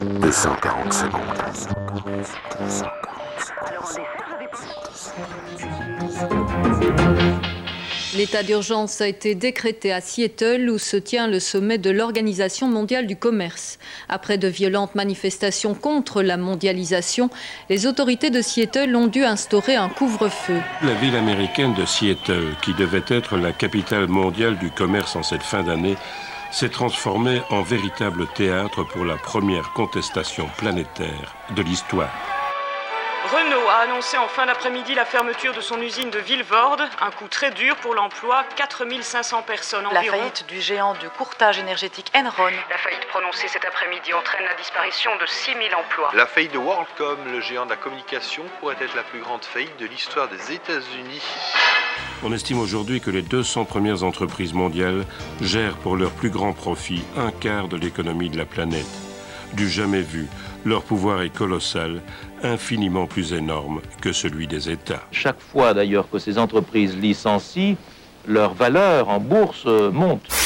240 secondes. L'état d'urgence a été décrété à Seattle où se tient le sommet de l'Organisation mondiale du commerce. Après de violentes manifestations contre la mondialisation, les autorités de Seattle ont dû instaurer un couvre-feu. La ville américaine de Seattle, qui devait être la capitale mondiale du commerce en cette fin d'année, s'est transformée en véritable théâtre pour la première contestation planétaire de l'histoire. Renault a annoncé en fin d'après-midi la fermeture de son usine de Villevorde, un coup très dur pour l'emploi, 4500 personnes La environ. faillite du géant du courtage énergétique Enron. La faillite prononcée cet après-midi entraîne la disparition de 6000 emplois. La faillite de WorldCom, le géant de la communication, pourrait être la plus grande faillite de l'histoire des États-Unis. On estime aujourd'hui que les 200 premières entreprises mondiales gèrent pour leur plus grand profit un quart de l'économie de la planète. Du jamais vu, leur pouvoir est colossal, infiniment plus énorme que celui des États. Chaque fois d'ailleurs que ces entreprises licencient, leur valeur en bourse monte.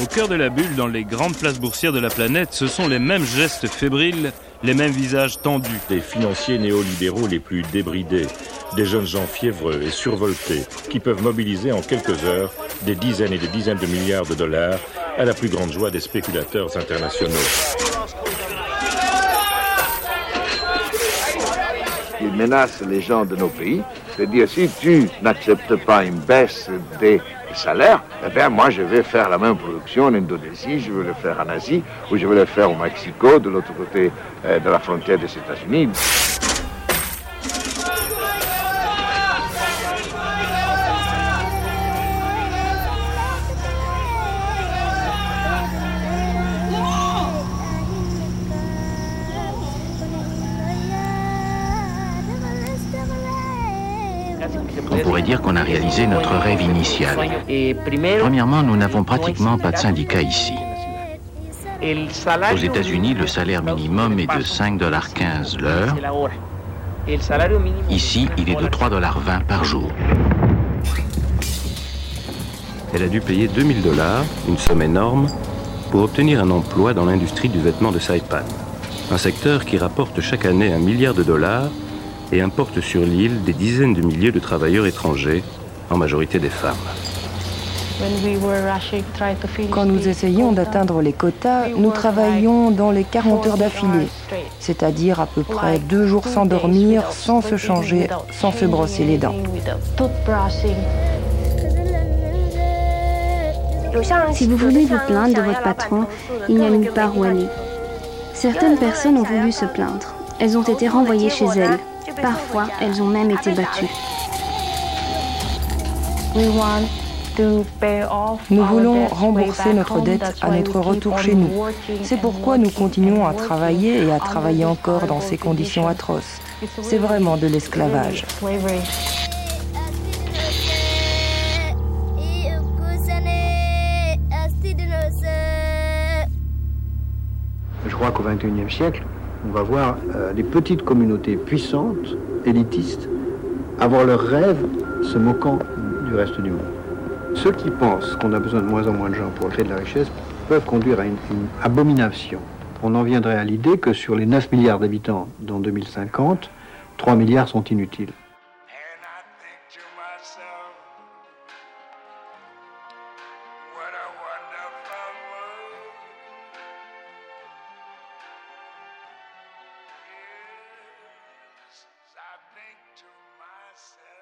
Au cœur de la bulle, dans les grandes places boursières de la planète, ce sont les mêmes gestes fébriles, les mêmes visages tendus. Des financiers néolibéraux les plus débridés, des jeunes gens fiévreux et survoltés qui peuvent mobiliser en quelques heures des dizaines et des dizaines de milliards de dollars à la plus grande joie des spéculateurs internationaux. Il menace les gens de nos pays de dire si tu n'acceptes pas une baisse des salaires, eh bien moi je vais faire la même production en Indonésie, je vais le faire en Asie, ou je vais le faire au Mexico, de l'autre côté euh, de la frontière des États-Unis. On pourrait dire qu'on a réalisé notre rêve initial. Premièrement, nous n'avons pratiquement pas de syndicats ici. Aux États-Unis, le salaire minimum est de 5,15 l'heure. Ici, il est de 3,20 par jour. Elle a dû payer 2000 dollars, une somme énorme, pour obtenir un emploi dans l'industrie du vêtement de Saipan. Un secteur qui rapporte chaque année un milliard de dollars et importe sur l'île des dizaines de milliers de travailleurs étrangers, en majorité des femmes. Quand nous essayons d'atteindre les quotas, nous travaillions dans les 40 heures d'affilée, c'est-à-dire à peu près deux jours sans dormir, sans se changer, sans se brosser les dents. Si vous voulez vous plaindre de votre patron, il n'y a nulle part où aller. Certaines personnes ont voulu se plaindre. Elles ont été renvoyées chez elles. Parfois, elles ont même été battues. Nous voulons rembourser notre dette à notre retour chez nous. C'est pourquoi nous continuons à travailler et à travailler encore dans ces conditions atroces. C'est vraiment de l'esclavage. Je crois qu'au XXIe siècle, on va voir euh, les petites communautés puissantes, élitistes, avoir leurs rêves se moquant du reste du monde. Ceux qui pensent qu'on a besoin de moins en moins de gens pour créer de la richesse peuvent conduire à une, une abomination. On en viendrait à l'idée que sur les 9 milliards d'habitants dans 2050, 3 milliards sont inutiles. think to myself.